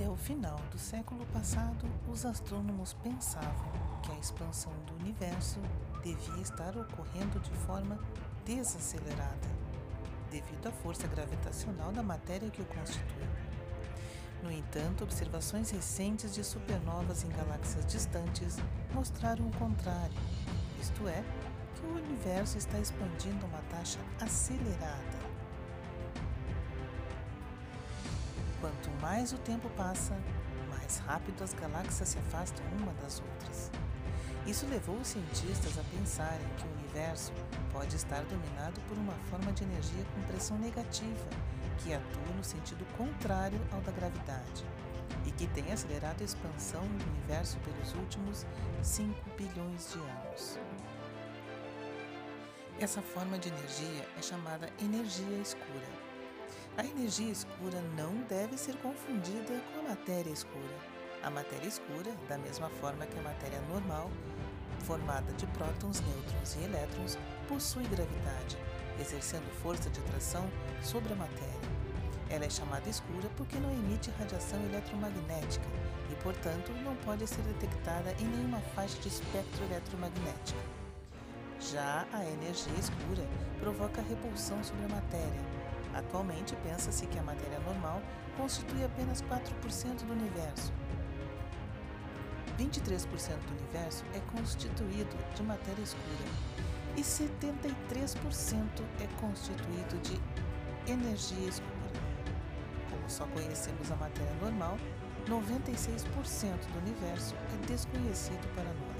Até o final do século passado, os astrônomos pensavam que a expansão do universo devia estar ocorrendo de forma desacelerada, devido à força gravitacional da matéria que o constitui. No entanto, observações recentes de supernovas em galáxias distantes mostraram o contrário, isto é, que o universo está expandindo a uma taxa acelerada. Quanto mais o tempo passa, mais rápido as galáxias se afastam uma das outras. Isso levou os cientistas a pensarem que o universo pode estar dominado por uma forma de energia com pressão negativa, que atua no sentido contrário ao da gravidade e que tem acelerado a expansão do universo pelos últimos 5 bilhões de anos. Essa forma de energia é chamada energia escura. A energia escura não deve ser confundida com a matéria escura. A matéria escura, da mesma forma que a matéria normal, formada de prótons, nêutrons e elétrons, possui gravidade, exercendo força de atração sobre a matéria. Ela é chamada escura porque não emite radiação eletromagnética e, portanto, não pode ser detectada em nenhuma faixa de espectro eletromagnético. Já a energia escura provoca repulsão sobre a matéria. Atualmente, pensa-se que a matéria normal constitui apenas 4% do universo, 23% do universo é constituído de matéria escura e 73% é constituído de energia escura. Como só conhecemos a matéria normal, 96% do universo é desconhecido para nós.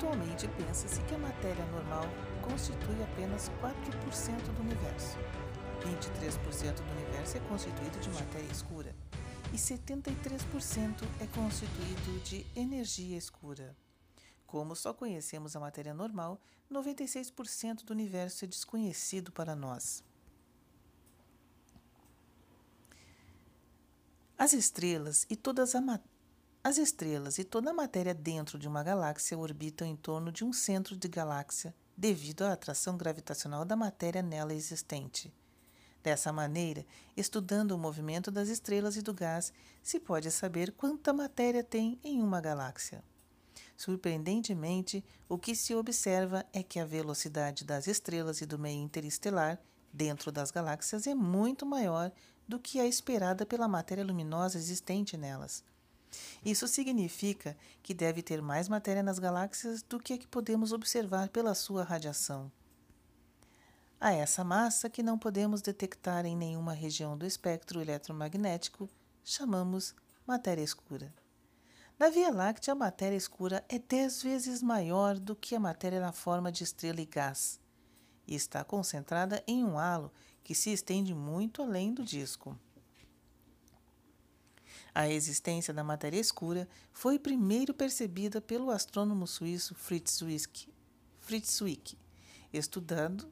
Atualmente pensa-se que a matéria normal constitui apenas 4% do universo. 23% do universo é constituído de matéria escura e 73% é constituído de energia escura. Como só conhecemos a matéria normal, 96% do universo é desconhecido para nós. As estrelas e todas a as estrelas e toda a matéria dentro de uma galáxia orbitam em torno de um centro de galáxia devido à atração gravitacional da matéria nela existente. Dessa maneira, estudando o movimento das estrelas e do gás, se pode saber quanta matéria tem em uma galáxia. Surpreendentemente, o que se observa é que a velocidade das estrelas e do meio interestelar dentro das galáxias é muito maior do que a esperada pela matéria luminosa existente nelas. Isso significa que deve ter mais matéria nas galáxias do que a que podemos observar pela sua radiação. A essa massa, que não podemos detectar em nenhuma região do espectro eletromagnético, chamamos matéria escura. Na Via Láctea, a matéria escura é dez vezes maior do que a matéria na forma de estrela e gás, e está concentrada em um halo que se estende muito além do disco. A existência da matéria escura foi primeiro percebida pelo astrônomo suíço Fritz Zwick, Fritz estudando,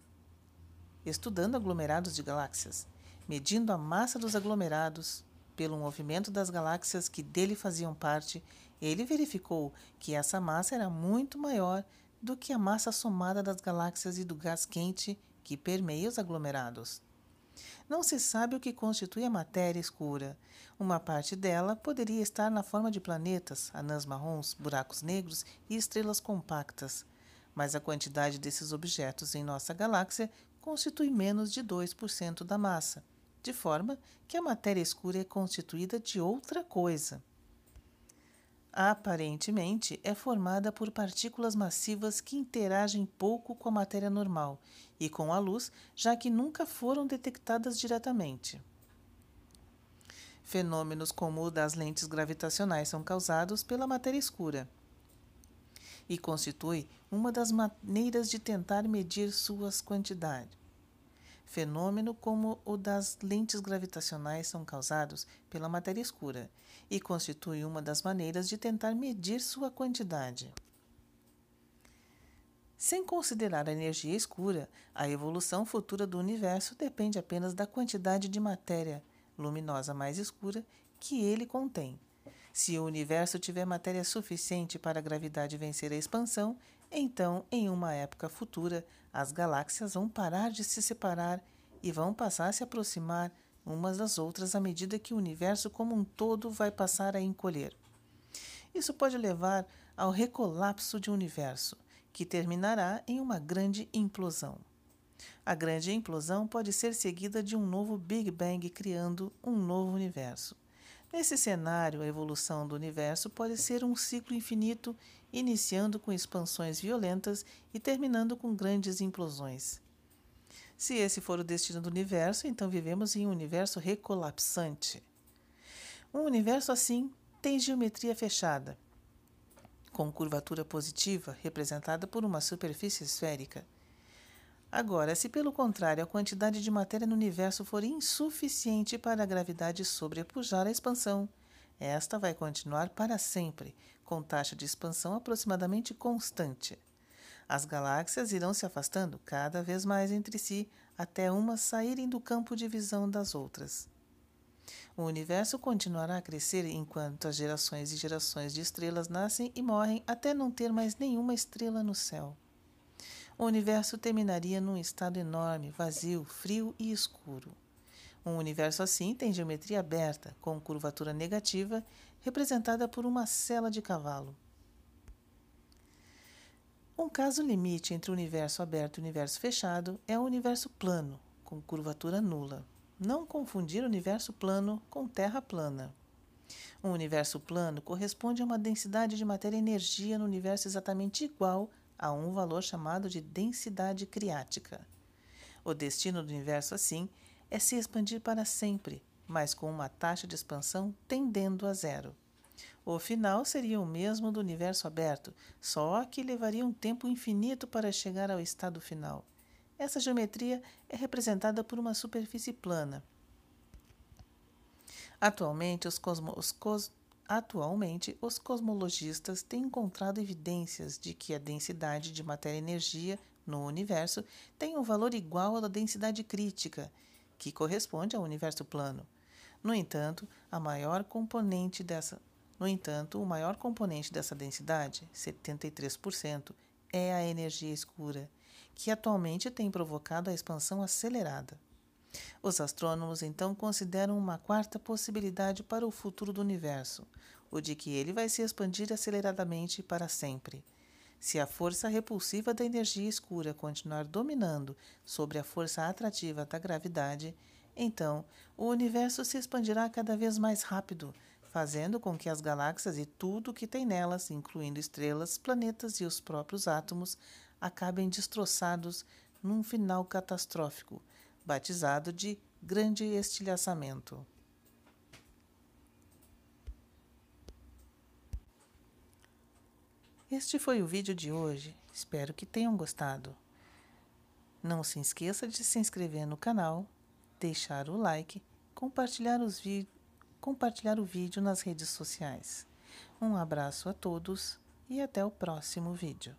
estudando aglomerados de galáxias, medindo a massa dos aglomerados pelo movimento das galáxias que dele faziam parte, ele verificou que essa massa era muito maior do que a massa somada das galáxias e do gás quente que permeia os aglomerados. Não se sabe o que constitui a matéria escura. Uma parte dela poderia estar na forma de planetas, anãs marrons, buracos negros e estrelas compactas. Mas a quantidade desses objetos em nossa galáxia constitui menos de 2% da massa, de forma que a matéria escura é constituída de outra coisa aparentemente é formada por partículas massivas que interagem pouco com a matéria normal e com a luz, já que nunca foram detectadas diretamente. Fenômenos como o das lentes gravitacionais são causados pela matéria escura e constitui uma das maneiras de tentar medir suas quantidades. Fenômeno como o das lentes gravitacionais são causados pela matéria escura e constitui uma das maneiras de tentar medir sua quantidade. Sem considerar a energia escura, a evolução futura do universo depende apenas da quantidade de matéria luminosa mais escura que ele contém. Se o universo tiver matéria suficiente para a gravidade vencer a expansão, Então, em uma época futura, as galáxias vão parar de se separar e vão passar a se aproximar umas das outras à medida que o universo como um todo vai passar a encolher. Isso pode levar ao recolapso de um universo, que terminará em uma grande implosão. A grande implosão pode ser seguida de um novo Big Bang criando um novo universo. Nesse cenário, a evolução do universo pode ser um ciclo infinito, iniciando com expansões violentas e terminando com grandes implosões. Se esse for o destino do universo, então vivemos em um universo recolapsante. Um universo assim tem geometria fechada, com curvatura positiva representada por uma superfície esférica. Agora, se pelo contrário a quantidade de matéria no universo for insuficiente para a gravidade sobrepujar a expansão, esta vai continuar para sempre, com taxa de expansão aproximadamente constante. As galáxias irão se afastando cada vez mais entre si até umas saírem do campo de visão das outras. O universo continuará a crescer enquanto as gerações e gerações de estrelas nascem e morrem até não ter mais nenhuma estrela no céu. O universo terminaria num estado enorme, vazio, frio e escuro. Um universo assim tem geometria aberta, com curvatura negativa, representada por uma cela de cavalo. Um caso limite entre o universo aberto e o universo fechado é o universo plano, com curvatura nula. Não confundir universo plano com terra plana. Um universo plano corresponde a uma densidade de matéria-energia no universo exatamente igual a um valor chamado de densidade criática. O destino do universo, assim, é se expandir para sempre, mas com uma taxa de expansão tendendo a zero. O final seria o mesmo do universo aberto, só que levaria um tempo infinito para chegar ao estado final. Essa geometria é representada por uma superfície plana. Atualmente, os, cosmo, os, cos, atualmente, os cosmologistas têm encontrado evidências de que a densidade de matéria-energia no universo tem um valor igual à da densidade crítica, que corresponde ao universo plano. No entanto, a maior componente dessa no entanto, o maior componente dessa densidade, 73%, é a energia escura, que atualmente tem provocado a expansão acelerada. Os astrônomos então consideram uma quarta possibilidade para o futuro do universo, o de que ele vai se expandir aceleradamente para sempre. Se a força repulsiva da energia escura continuar dominando sobre a força atrativa da gravidade, então o universo se expandirá cada vez mais rápido, fazendo com que as galáxias e tudo o que tem nelas, incluindo estrelas, planetas e os próprios átomos, acabem destroçados num final catastrófico, batizado de grande estilhaçamento. Este foi o vídeo de hoje. Espero que tenham gostado. Não se esqueça de se inscrever no canal, deixar o like, compartilhar os compartilhar o vídeo nas redes sociais. Um abraço a todos e até o próximo vídeo.